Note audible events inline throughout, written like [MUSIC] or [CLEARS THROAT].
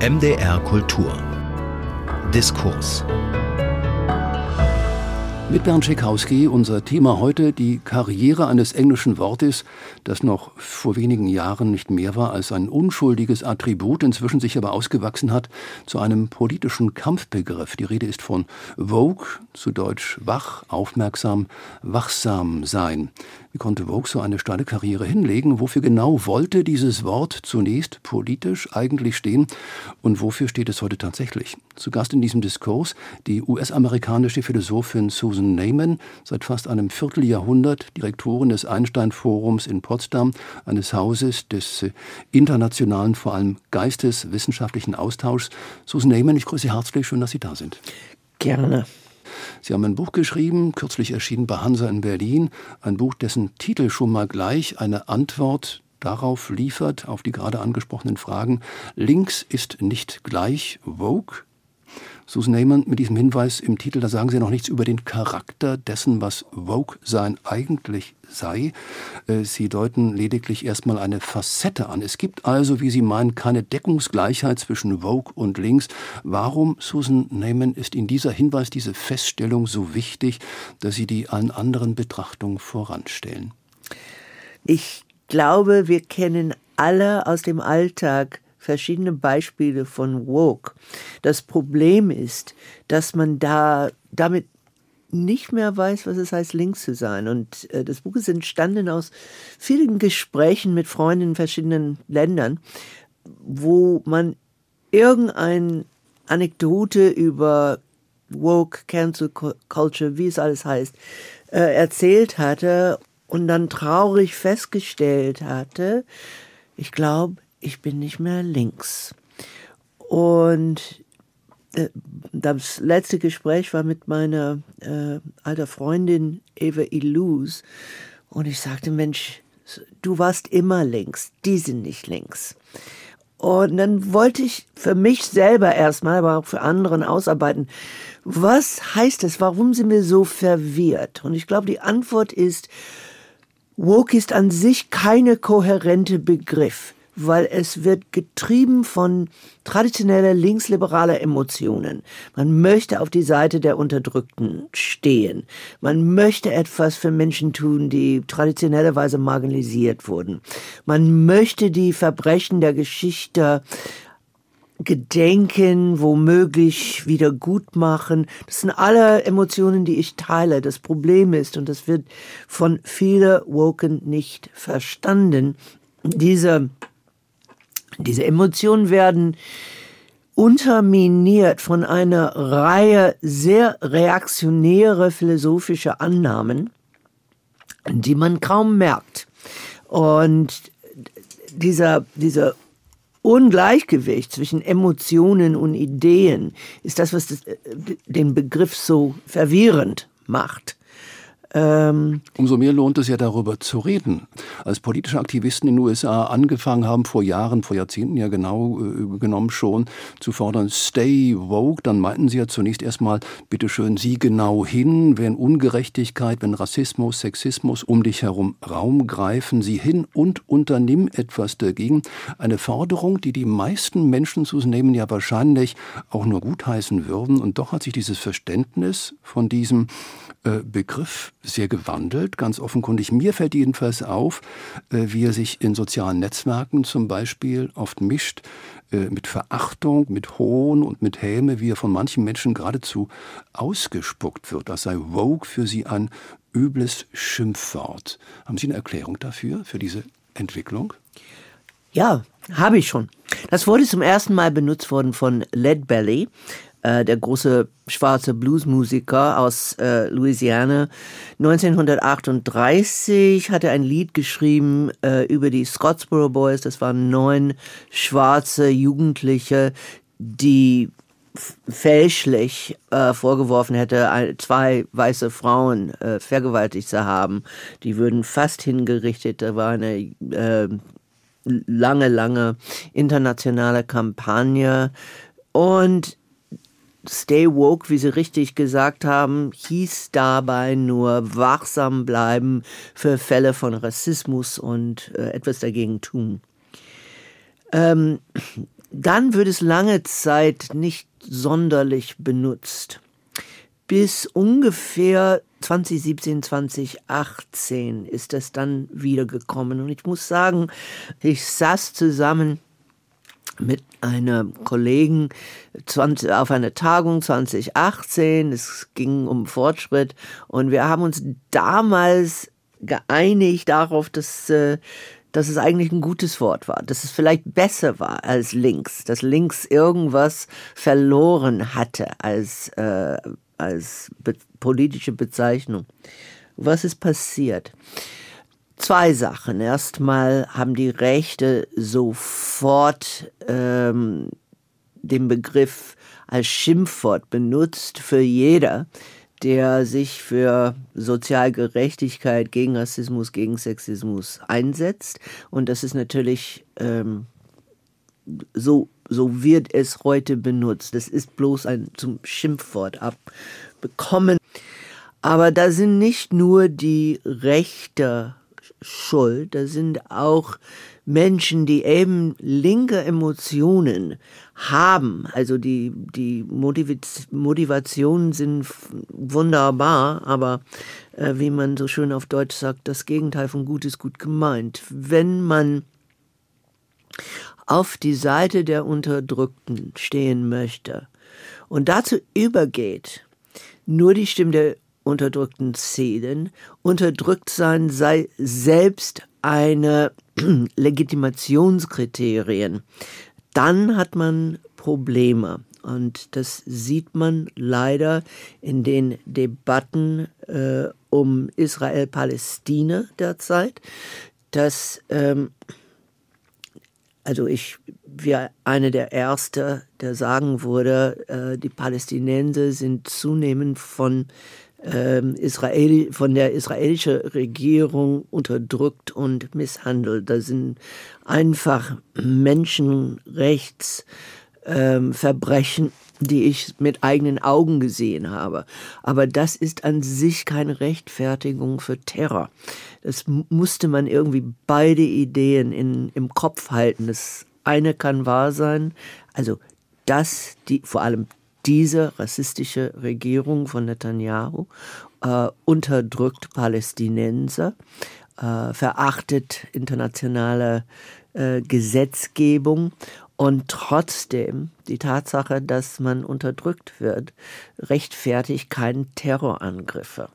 MDR Kultur Diskurs mit Bernd Schekowski unser Thema heute die Karriere eines englischen Wortes, das noch vor wenigen Jahren nicht mehr war als ein unschuldiges Attribut, inzwischen sich aber ausgewachsen hat zu einem politischen Kampfbegriff. Die Rede ist von Vogue, zu Deutsch wach, aufmerksam, wachsam sein. Wie konnte Vogue so eine steile Karriere hinlegen? Wofür genau wollte dieses Wort zunächst politisch eigentlich stehen? Und wofür steht es heute tatsächlich? Zu Gast in diesem Diskurs die US-amerikanische Philosophin Susan Neyman, seit fast einem Vierteljahrhundert Direktorin des Einstein-Forums in Potsdam, eines Hauses des äh, internationalen, vor allem geisteswissenschaftlichen Austauschs. Susan Neyman, ich grüße Sie herzlich, schön, dass Sie da sind. Gerne. Sie haben ein Buch geschrieben, kürzlich erschienen bei Hansa in Berlin, ein Buch, dessen Titel schon mal gleich eine Antwort darauf liefert, auf die gerade angesprochenen Fragen. Links ist nicht gleich Vogue. Susan Neyman mit diesem Hinweis im Titel, da sagen Sie noch nichts über den Charakter dessen, was Vogue sein eigentlich sei. Äh, Sie deuten lediglich erstmal eine Facette an. Es gibt also, wie Sie meinen, keine Deckungsgleichheit zwischen Vogue und Links. Warum, Susan Neyman, ist Ihnen dieser Hinweis, diese Feststellung so wichtig, dass Sie die allen anderen Betrachtungen voranstellen? Ich glaube, wir kennen alle aus dem Alltag verschiedene Beispiele von Woke. Das Problem ist, dass man da damit nicht mehr weiß, was es heißt, links zu sein. Und äh, das Buch ist entstanden aus vielen Gesprächen mit Freunden in verschiedenen Ländern, wo man irgendeine Anekdote über Woke, Cancel Culture, wie es alles heißt, äh, erzählt hatte und dann traurig festgestellt hatte, ich glaube, ich bin nicht mehr links. Und äh, das letzte Gespräch war mit meiner äh, alter Freundin Eva Illouz. Und ich sagte, Mensch, du warst immer links, die sind nicht links. Und dann wollte ich für mich selber erstmal, aber auch für anderen ausarbeiten, was heißt es, warum sind wir so verwirrt? Und ich glaube, die Antwort ist, Woke ist an sich keine kohärente Begriff weil es wird getrieben von traditioneller linksliberaler Emotionen. Man möchte auf die Seite der Unterdrückten stehen. Man möchte etwas für Menschen tun, die traditionellerweise marginalisiert wurden. Man möchte die Verbrechen der Geschichte gedenken, womöglich wieder gut machen. Das sind alle Emotionen, die ich teile. Das Problem ist, und das wird von vielen Woken nicht verstanden, diese diese Emotionen werden unterminiert von einer Reihe sehr reaktionäre philosophischer Annahmen, die man kaum merkt. Und dieser, dieser Ungleichgewicht zwischen Emotionen und Ideen ist das, was das, den Begriff so verwirrend macht. Ähm Umso mehr lohnt es ja darüber zu reden. Als politische Aktivisten in den USA angefangen haben, vor Jahren, vor Jahrzehnten ja genau äh, genommen schon, zu fordern, stay woke, dann meinten sie ja zunächst erstmal, bitteschön, sieh genau hin, wenn Ungerechtigkeit, wenn Rassismus, Sexismus um dich herum Raum greifen, sieh hin und unternimm etwas dagegen. Eine Forderung, die die meisten Menschen zu nehmen ja wahrscheinlich auch nur gutheißen würden. Und doch hat sich dieses Verständnis von diesem Begriff sehr gewandelt, ganz offenkundig. Mir fällt jedenfalls auf, äh, wie er sich in sozialen Netzwerken zum Beispiel oft mischt äh, mit Verachtung, mit Hohn und mit Häme, wie er von manchen Menschen geradezu ausgespuckt wird, als sei Vogue für sie ein übles Schimpfwort. Haben Sie eine Erklärung dafür, für diese Entwicklung? Ja, habe ich schon. Das wurde zum ersten Mal benutzt worden von Led Belly, äh, der große schwarze Bluesmusiker aus äh, Louisiana. 1938 hat er ein Lied geschrieben äh, über die Scottsboro Boys. Das waren neun schwarze Jugendliche, die fälschlich äh, vorgeworfen hätte, zwei weiße Frauen äh, vergewaltigt zu haben. Die würden fast hingerichtet. Da war eine äh, lange, lange internationale Kampagne. Und Stay Woke, wie Sie richtig gesagt haben, hieß dabei nur wachsam bleiben für Fälle von Rassismus und äh, etwas dagegen tun. Ähm, dann wird es lange Zeit nicht sonderlich benutzt. Bis ungefähr 2017, 2018 ist das dann wiedergekommen. Und ich muss sagen, ich saß zusammen mit einem Kollegen 20, auf einer Tagung 2018. Es ging um Fortschritt und wir haben uns damals geeinigt darauf, dass, äh, dass es eigentlich ein gutes Wort war, dass es vielleicht besser war als links, dass links irgendwas verloren hatte als, äh, als be politische Bezeichnung. Was ist passiert? Zwei Sachen. Erstmal haben die Rechte sofort ähm, den Begriff als Schimpfwort benutzt für jeder, der sich für Sozialgerechtigkeit, gegen Rassismus, gegen Sexismus einsetzt. Und das ist natürlich ähm, so, so wird es heute benutzt. Das ist bloß ein zum Schimpfwort abbekommen. Aber da sind nicht nur die Rechte schuld. Da sind auch Menschen, die eben linke Emotionen haben. Also die, die Motivationen sind wunderbar, aber äh, wie man so schön auf Deutsch sagt, das Gegenteil von gut ist gut gemeint. Wenn man auf die Seite der Unterdrückten stehen möchte und dazu übergeht, nur die Stimme der unterdrückten Szenen. Unterdrückt sein sei selbst eine [CLEARS THROAT] Legitimationskriterien. Dann hat man Probleme. Und das sieht man leider in den Debatten äh, um Israel-Palästina derzeit, dass ähm, also ich wäre eine der Ersten, der sagen würde, äh, die Palästinenser sind zunehmend von ähm, Israel, von der israelischen Regierung unterdrückt und misshandelt. Das sind einfach Menschenrechtsverbrechen, ähm, die ich mit eigenen Augen gesehen habe. Aber das ist an sich keine Rechtfertigung für Terror. Das musste man irgendwie beide Ideen in, im Kopf halten. Das eine kann wahr sein, also dass die, vor allem diese rassistische Regierung von Netanyahu äh, unterdrückt Palästinenser, äh, verachtet internationale äh, Gesetzgebung und trotzdem die Tatsache, dass man unterdrückt wird, rechtfertigt keinen Terrorangriffe.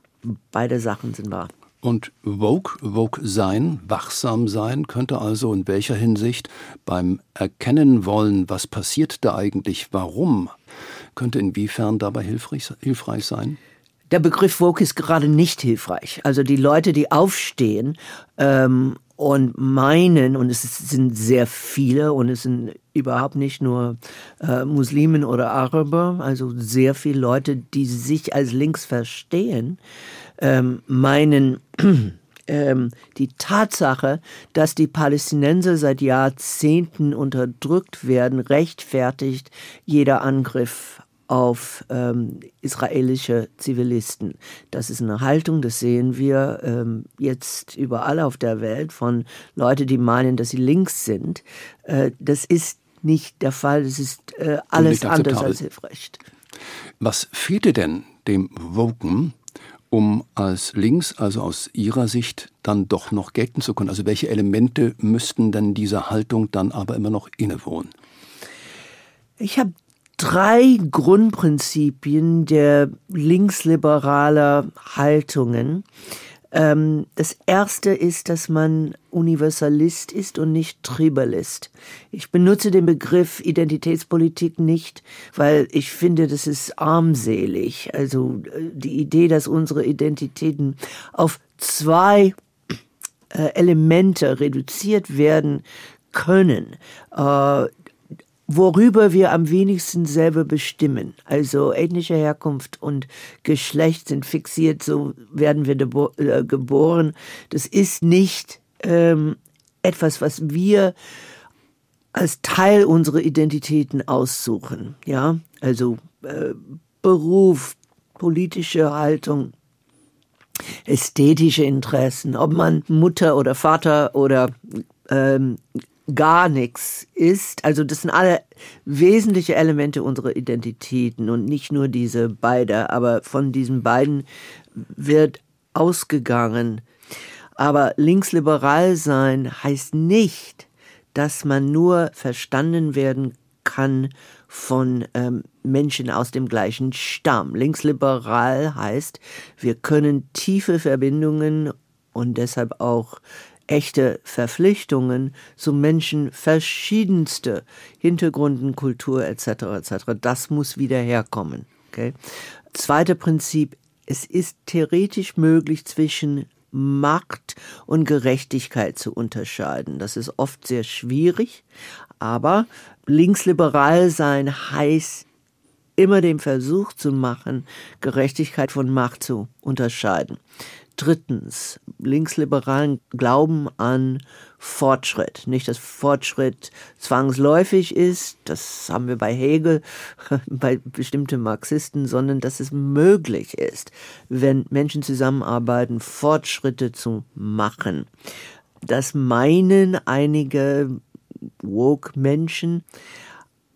Beide Sachen sind wahr. Und Vogue, Vogue sein, wachsam sein, könnte also in welcher Hinsicht beim Erkennen wollen, was passiert da eigentlich, warum könnte inwiefern dabei hilfreich, hilfreich sein? Der Begriff Woke ist gerade nicht hilfreich. Also die Leute, die aufstehen ähm, und meinen, und es sind sehr viele und es sind überhaupt nicht nur äh, Muslimen oder Araber, also sehr viele Leute, die sich als links verstehen, ähm, meinen, [CLEARS THROAT] ähm, die Tatsache, dass die Palästinenser seit Jahrzehnten unterdrückt werden, rechtfertigt jeder Angriff auf ähm, israelische Zivilisten. Das ist eine Haltung, das sehen wir ähm, jetzt überall auf der Welt von Leuten, die meinen, dass sie links sind. Äh, das ist nicht der Fall, das ist äh, alles anders als hilfreich. Was fehlte denn dem Woken, um als links, also aus Ihrer Sicht, dann doch noch gelten zu können? Also welche Elemente müssten denn dieser Haltung dann aber immer noch innewohnen? Ich habe drei Grundprinzipien der linksliberaler Haltungen. Ähm, das erste ist, dass man Universalist ist und nicht Tribalist. Ich benutze den Begriff Identitätspolitik nicht, weil ich finde, das ist armselig. Also äh, die Idee, dass unsere Identitäten auf zwei äh, Elemente reduziert werden können, äh, worüber wir am wenigsten selber bestimmen. Also ethnische Herkunft und Geschlecht sind fixiert, so werden wir äh, geboren. Das ist nicht ähm, etwas, was wir als Teil unserer Identitäten aussuchen. Ja, also äh, Beruf, politische Haltung, ästhetische Interessen, ob man Mutter oder Vater oder ähm, gar nichts ist. Also das sind alle wesentliche Elemente unserer Identitäten und nicht nur diese beide, aber von diesen beiden wird ausgegangen. Aber linksliberal sein heißt nicht, dass man nur verstanden werden kann von ähm, Menschen aus dem gleichen Stamm. Linksliberal heißt, wir können tiefe Verbindungen und deshalb auch echte Verpflichtungen zu Menschen verschiedenste Hintergründen, Kultur etc. etc. Das muss wieder herkommen. Okay? Zweite Prinzip, es ist theoretisch möglich zwischen Macht und Gerechtigkeit zu unterscheiden. Das ist oft sehr schwierig, aber linksliberal sein heißt immer den Versuch zu machen, Gerechtigkeit von Macht zu unterscheiden. Drittens, Linksliberalen glauben an Fortschritt. Nicht, dass Fortschritt zwangsläufig ist, das haben wir bei Hegel, [LAUGHS] bei bestimmten Marxisten, sondern dass es möglich ist, wenn Menschen zusammenarbeiten, Fortschritte zu machen. Das meinen einige Woke-Menschen,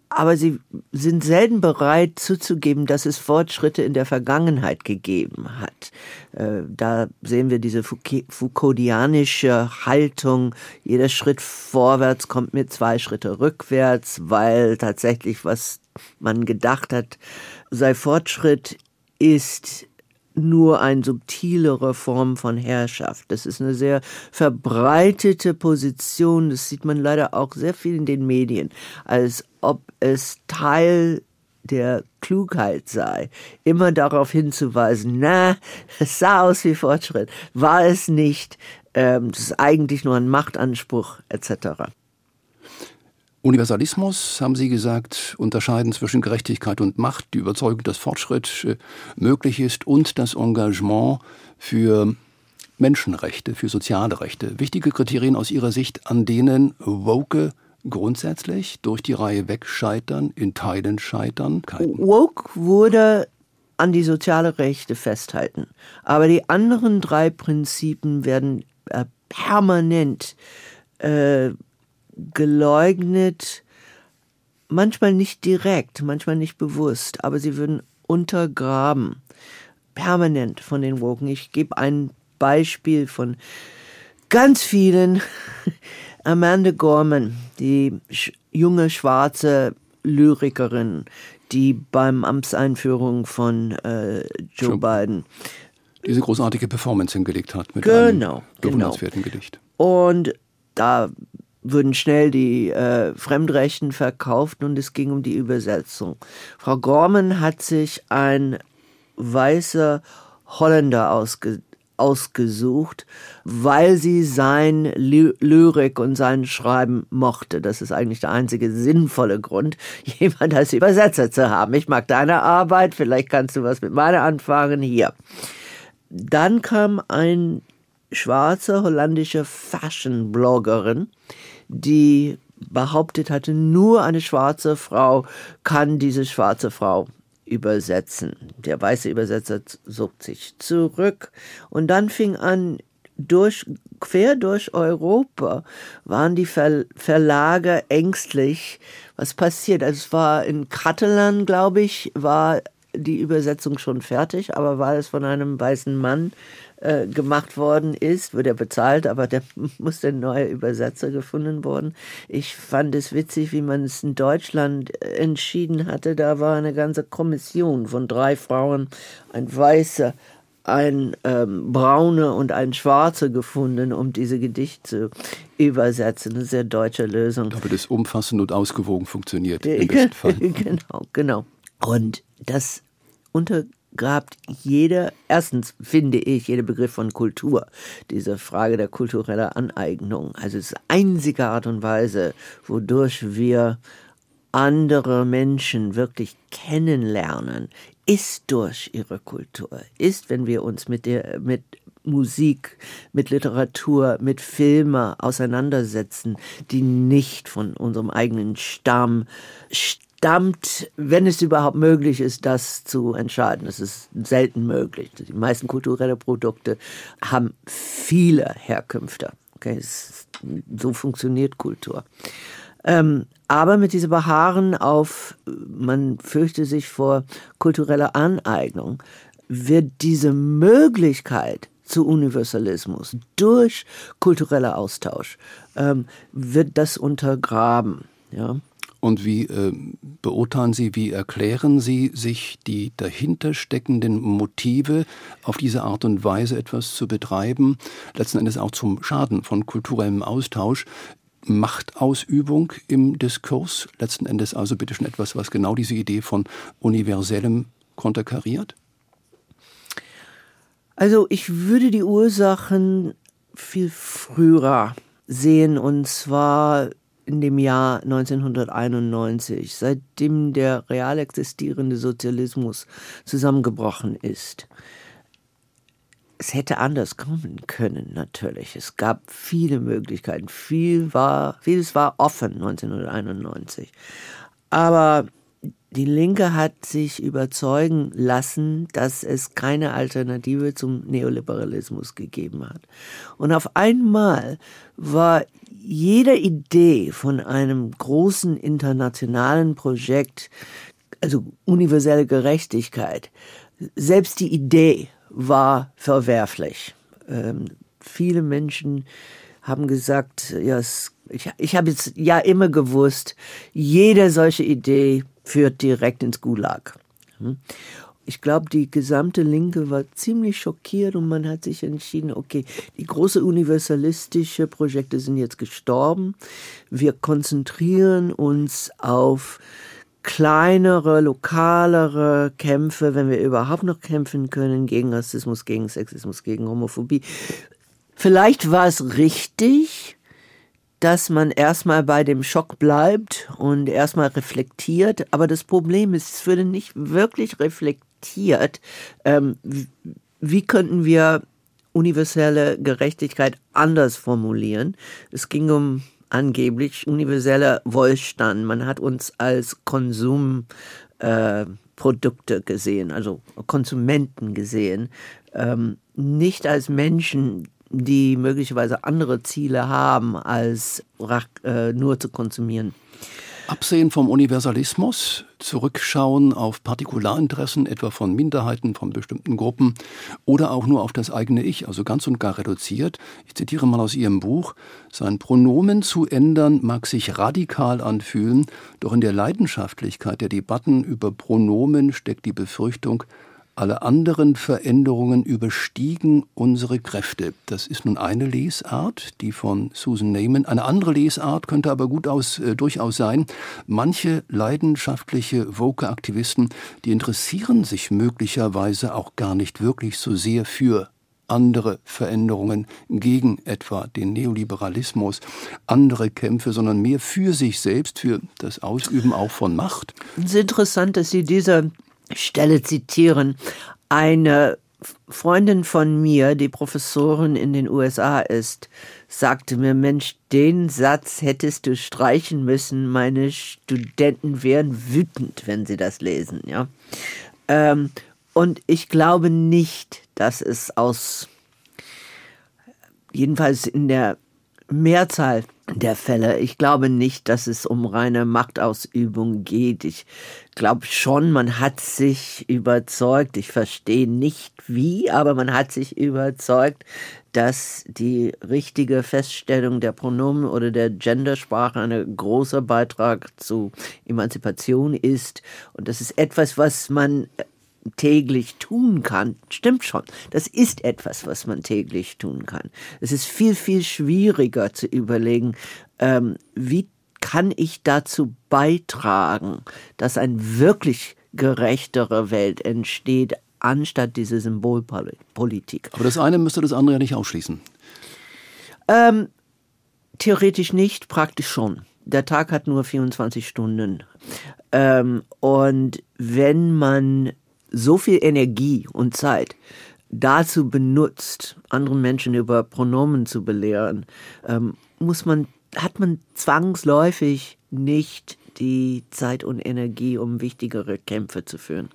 aber sie sind selten bereit zuzugeben, dass es Fortschritte in der Vergangenheit gegeben hat. Äh, da sehen wir diese Foucauldianische Haltung, jeder Schritt vorwärts kommt mit zwei Schritte rückwärts, weil tatsächlich, was man gedacht hat, sei Fortschritt, ist nur eine subtilere Form von Herrschaft. Das ist eine sehr verbreitete Position. Das sieht man leider auch sehr viel in den Medien, als ob es Teil der Klugheit sei, immer darauf hinzuweisen, na, es sah aus wie Fortschritt, war es nicht, ähm, das ist eigentlich nur ein Machtanspruch etc. Universalismus, haben Sie gesagt, unterscheiden zwischen Gerechtigkeit und Macht, die Überzeugung, dass Fortschritt äh, möglich ist und das Engagement für Menschenrechte, für soziale Rechte. Wichtige Kriterien aus Ihrer Sicht, an denen Woke grundsätzlich durch die Reihe weg scheitern, in Teilen scheitern? Woke wurde an die soziale Rechte festhalten. Aber die anderen drei Prinzipien werden äh, permanent äh, geleugnet, manchmal nicht direkt, manchmal nicht bewusst, aber sie würden untergraben, permanent von den Woken. Ich gebe ein Beispiel von ganz vielen. [LAUGHS] Amanda Gorman, die junge schwarze Lyrikerin, die beim Amtseinführung von äh, Joe Biden diese großartige Performance hingelegt hat mit genau, einem genau. bewundernswerten genau. Gedicht. Und da wurden schnell die äh, Fremdrechten verkauft und es ging um die Übersetzung. Frau Gorman hat sich ein weißer Holländer ausge ausgesucht, weil sie sein Ly Lyrik und sein Schreiben mochte. Das ist eigentlich der einzige sinnvolle Grund, [LAUGHS] jemand als Übersetzer zu haben. Ich mag deine Arbeit, vielleicht kannst du was mit meiner anfangen. Hier. Dann kam ein schwarze holländische Fashion-Bloggerin, die behauptet hatte, nur eine schwarze Frau kann diese schwarze Frau übersetzen. Der weiße Übersetzer zog sich zurück und dann fing an, durch, quer durch Europa waren die Ver Verlage ängstlich, was passiert. Also es war in Catalan, glaube ich, war die Übersetzung schon fertig, aber weil es von einem weißen Mann äh, gemacht worden ist, wird er bezahlt, aber der [LAUGHS] muss ein neuer Übersetzer gefunden worden. Ich fand es witzig, wie man es in Deutschland äh, entschieden hatte. Da war eine ganze Kommission von drei Frauen, ein Weißer, ein ähm, Braune und ein Schwarze gefunden, um diese Gedichte zu übersetzen. Eine sehr deutsche Lösung. Damit es umfassend und ausgewogen funktioniert. Im [LAUGHS] besten Fall. [LAUGHS] genau, genau. Und das untergrabt jeder, erstens finde ich, jeder Begriff von Kultur, diese Frage der kulturellen Aneignung. Also es ist einzige Art und Weise, wodurch wir andere Menschen wirklich kennenlernen, ist durch ihre Kultur, ist, wenn wir uns mit der, mit Musik, mit Literatur, mit Filmen auseinandersetzen, die nicht von unserem eigenen Stamm stammt, wenn es überhaupt möglich ist, das zu entscheiden. Das ist selten möglich. Die meisten kulturelle Produkte haben viele Herkünfte. Okay, es, so funktioniert Kultur. Ähm, aber mit diesem Beharren auf, man fürchte sich vor kultureller Aneignung, wird diese Möglichkeit zu Universalismus durch kultureller Austausch, ähm, wird das untergraben. Ja? Und wie äh, beurteilen Sie, wie erklären Sie sich die dahinter steckenden Motive, auf diese Art und Weise etwas zu betreiben, letzten Endes auch zum Schaden von kulturellem Austausch? Machtausübung im Diskurs, letzten Endes also bitte schon etwas, was genau diese Idee von universellem konterkariert? Also ich würde die Ursachen viel früher sehen und zwar in dem Jahr 1991, seitdem der real existierende Sozialismus zusammengebrochen ist. Es hätte anders kommen können, natürlich. Es gab viele Möglichkeiten. Viel war, vieles war offen 1991. Aber die Linke hat sich überzeugen lassen, dass es keine Alternative zum Neoliberalismus gegeben hat. Und auf einmal war jede Idee von einem großen internationalen Projekt, also universelle Gerechtigkeit, selbst die Idee war verwerflich. Ähm, viele Menschen haben gesagt, ja, es, ich, ich habe jetzt ja immer gewusst, jede solche Idee führt direkt ins Gulag. Hm? ich glaube, die gesamte Linke war ziemlich schockiert und man hat sich entschieden, okay, die große universalistische Projekte sind jetzt gestorben. Wir konzentrieren uns auf kleinere, lokalere Kämpfe, wenn wir überhaupt noch kämpfen können, gegen Rassismus, gegen Sexismus, gegen Homophobie. Vielleicht war es richtig, dass man erstmal bei dem Schock bleibt und erstmal reflektiert. Aber das Problem ist, es würde nicht wirklich reflektiert ähm, wie könnten wir universelle Gerechtigkeit anders formulieren. Es ging um angeblich universeller Wohlstand. Man hat uns als Konsumprodukte äh, gesehen, also Konsumenten gesehen, ähm, nicht als Menschen, die möglicherweise andere Ziele haben, als äh, nur zu konsumieren. Absehen vom Universalismus, zurückschauen auf Partikularinteressen, etwa von Minderheiten, von bestimmten Gruppen oder auch nur auf das eigene Ich, also ganz und gar reduziert. Ich zitiere mal aus Ihrem Buch, sein Pronomen zu ändern mag sich radikal anfühlen, doch in der Leidenschaftlichkeit der Debatten über Pronomen steckt die Befürchtung, alle anderen Veränderungen überstiegen unsere Kräfte. Das ist nun eine Lesart, die von Susan Neyman. Eine andere Lesart könnte aber gut aus, äh, durchaus sein. Manche leidenschaftliche Woke-Aktivisten, die interessieren sich möglicherweise auch gar nicht wirklich so sehr für andere Veränderungen gegen etwa den Neoliberalismus, andere Kämpfe, sondern mehr für sich selbst, für das Ausüben auch von Macht. Es ist interessant, dass Sie diese Stelle zitieren. Eine Freundin von mir, die Professorin in den USA ist, sagte mir, Mensch, den Satz hättest du streichen müssen. Meine Studenten wären wütend, wenn sie das lesen, ja. Ähm, und ich glaube nicht, dass es aus, jedenfalls in der Mehrzahl der Fälle. Ich glaube nicht, dass es um reine Machtausübung geht. Ich glaube schon, man hat sich überzeugt, ich verstehe nicht wie, aber man hat sich überzeugt, dass die richtige Feststellung der Pronomen oder der Gendersprache ein großer Beitrag zu Emanzipation ist. Und das ist etwas, was man täglich tun kann, stimmt schon. Das ist etwas, was man täglich tun kann. Es ist viel, viel schwieriger zu überlegen, ähm, wie kann ich dazu beitragen, dass eine wirklich gerechtere Welt entsteht, anstatt diese Symbolpolitik. Aber das eine müsste das andere ja nicht ausschließen. Ähm, theoretisch nicht, praktisch schon. Der Tag hat nur 24 Stunden. Ähm, und wenn man so viel Energie und Zeit dazu benutzt, anderen Menschen über Pronomen zu belehren, ähm, muss man, hat man zwangsläufig nicht die Zeit und Energie, um wichtigere Kämpfe zu führen.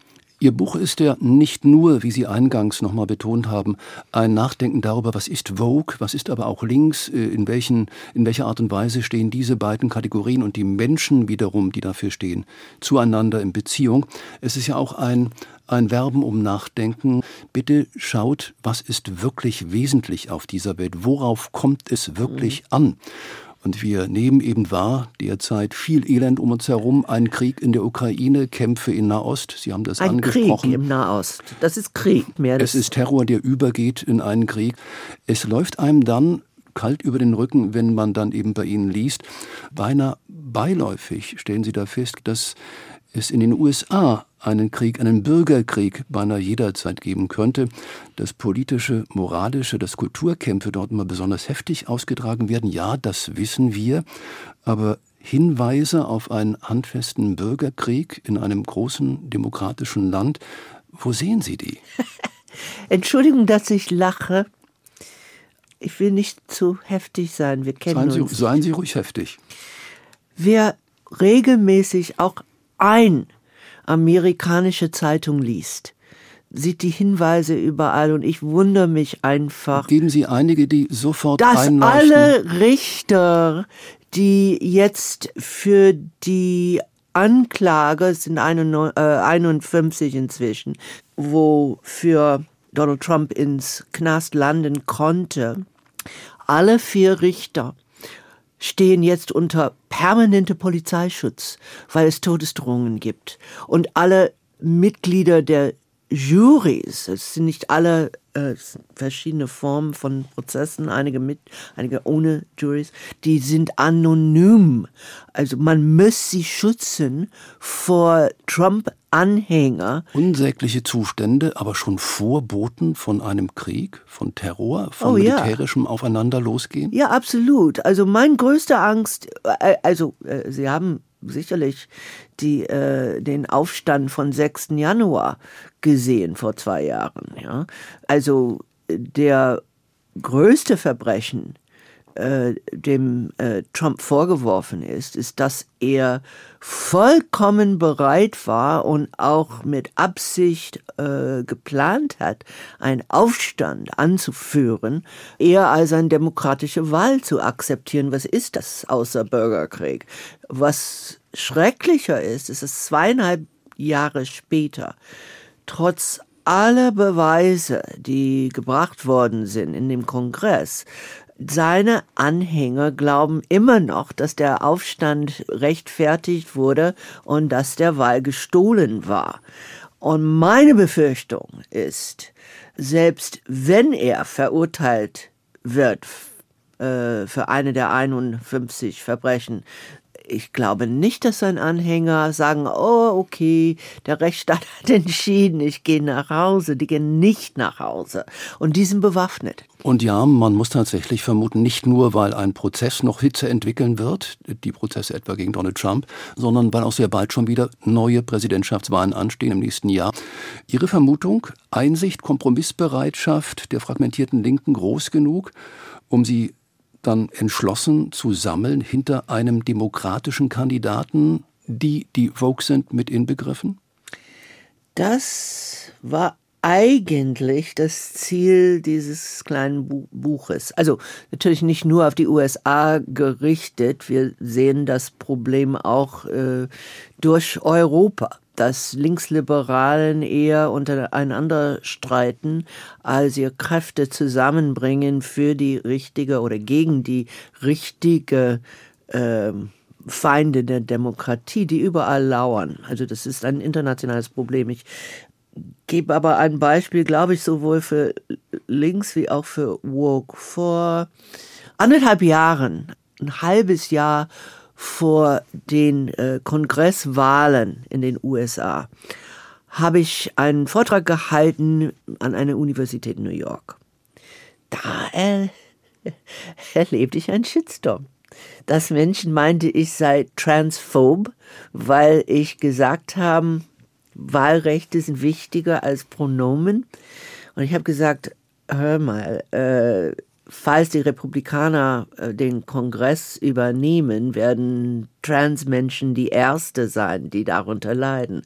Ihr Buch ist ja nicht nur, wie Sie eingangs nochmal betont haben, ein Nachdenken darüber, was ist Vogue, was ist aber auch links, äh, in, welchen, in welcher Art und Weise stehen diese beiden Kategorien und die Menschen wiederum, die dafür stehen, zueinander in Beziehung. Es ist ja auch ein, ein Verben um Nachdenken. Bitte schaut, was ist wirklich wesentlich auf dieser Welt? Worauf kommt es wirklich an? Und wir nehmen eben wahr, derzeit viel Elend um uns herum, ein Krieg in der Ukraine, Kämpfe in Nahost. Sie haben das ein angesprochen. Krieg im Nahost. Das ist Krieg mehr. Es ist Terror, der übergeht in einen Krieg. Es läuft einem dann kalt über den Rücken, wenn man dann eben bei Ihnen liest. Beinahe beiläufig stellen Sie da fest, dass es in den USA einen Krieg, einen Bürgerkrieg beinahe jederzeit geben könnte, dass politische, moralische, dass Kulturkämpfe dort immer besonders heftig ausgetragen werden. Ja, das wissen wir, aber Hinweise auf einen handfesten Bürgerkrieg in einem großen demokratischen Land, wo sehen Sie die? [LAUGHS] Entschuldigung, dass ich lache. Ich will nicht zu heftig sein. Wir kennen seien Sie, uns. Seien Sie ruhig heftig. Wer regelmäßig auch ein amerikanische Zeitung liest, sieht die Hinweise überall und ich wundere mich einfach. Geben Sie einige, die sofort dass einleuchten. alle Richter, die jetzt für die Anklage, es sind 51 inzwischen, wo für Donald Trump ins Knast landen konnte, alle vier Richter stehen jetzt unter permanente Polizeischutz, weil es Todesdrohungen gibt. Und alle Mitglieder der Juries, es sind nicht alle äh, verschiedene Formen von Prozessen, einige mit, einige ohne Juries, die sind anonym. Also man muss sie schützen vor Trump-Anhänger. Unsägliche Zustände, aber schon Vorboten von einem Krieg, von Terror, von oh, militärischem ja. Aufeinander losgehen? Ja, absolut. Also mein größter Angst, äh, also äh, Sie haben sicherlich die, äh, den Aufstand von 6. Januar gesehen vor zwei Jahren. Ja? Also der größte Verbrechen, äh, dem äh, Trump vorgeworfen ist, ist, dass er vollkommen bereit war und auch mit Absicht äh, geplant hat, einen Aufstand anzuführen, eher als eine demokratische Wahl zu akzeptieren. Was ist das außer Bürgerkrieg? Was schrecklicher ist, ist es zweieinhalb Jahre später, trotz aller Beweise, die gebracht worden sind in dem Kongress, seine Anhänger glauben immer noch, dass der Aufstand rechtfertigt wurde und dass der Wahl gestohlen war. Und meine Befürchtung ist, selbst wenn er verurteilt wird äh, für eine der 51 Verbrechen, ich glaube nicht, dass sein Anhänger sagen, oh, okay, der Rechtsstaat [LAUGHS] hat entschieden, ich gehe nach Hause. Die gehen nicht nach Hause. Und die sind bewaffnet. Und ja, man muss tatsächlich vermuten, nicht nur, weil ein Prozess noch Hitze entwickeln wird, die Prozesse etwa gegen Donald Trump, sondern weil auch sehr bald schon wieder neue Präsidentschaftswahlen anstehen im nächsten Jahr. Ihre Vermutung, Einsicht, Kompromissbereitschaft der fragmentierten Linken groß genug, um sie dann entschlossen zu sammeln hinter einem demokratischen Kandidaten, die, die Vogue sind, mit inbegriffen? Das war eigentlich das Ziel dieses kleinen Buches. Also natürlich nicht nur auf die USA gerichtet. Wir sehen das Problem auch äh, durch Europa dass Linksliberalen eher untereinander streiten, als ihr Kräfte zusammenbringen für die richtige oder gegen die richtige äh, Feinde der Demokratie, die überall lauern. Also das ist ein internationales Problem. Ich gebe aber ein Beispiel, glaube ich, sowohl für links wie auch für woke. Vor anderthalb Jahren, ein halbes Jahr vor den äh, Kongresswahlen in den USA habe ich einen Vortrag gehalten an einer Universität in New York. Da er, [LAUGHS] erlebte ich einen Shitstorm. Dass Menschen meinte, ich sei transphob, weil ich gesagt habe, Wahlrechte sind wichtiger als Pronomen. Und ich habe gesagt, hör mal, äh, falls die Republikaner äh, den Kongress übernehmen, werden Transmenschen die Erste sein, die darunter leiden.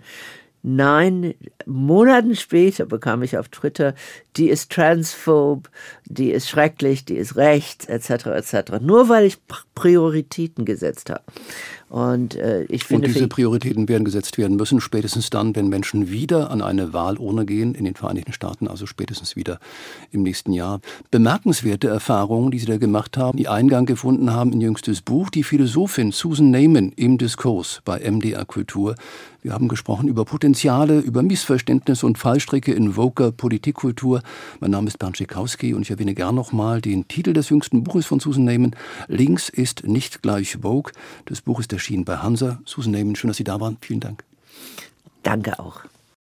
Nein, Monaten später bekam ich auf Twitter, die ist transphob, die ist schrecklich, die ist rechts, etc., etc. Nur weil ich Prioritäten gesetzt habe. Und äh, ich finde. Und diese Prioritäten werden gesetzt werden müssen, spätestens dann, wenn Menschen wieder an eine Wahlurne gehen in den Vereinigten Staaten, also spätestens wieder im nächsten Jahr. Bemerkenswerte Erfahrungen, die Sie da gemacht haben, die Eingang gefunden haben in jüngstes Buch, die Philosophin Susan Neyman im Diskurs bei MDR Kultur. Wir haben gesprochen über Potenziale, über Missverständnisse und Fallstricke in Voker Politikkultur. Mein Name ist Bernd Schikowski und ich erwähne gern nochmal den Titel des jüngsten Buches von Susan Neyman. Links ist nicht gleich Vogue. Das Buch ist erschienen bei Hansa. Susan Neyman, schön, dass Sie da waren. Vielen Dank. Danke auch.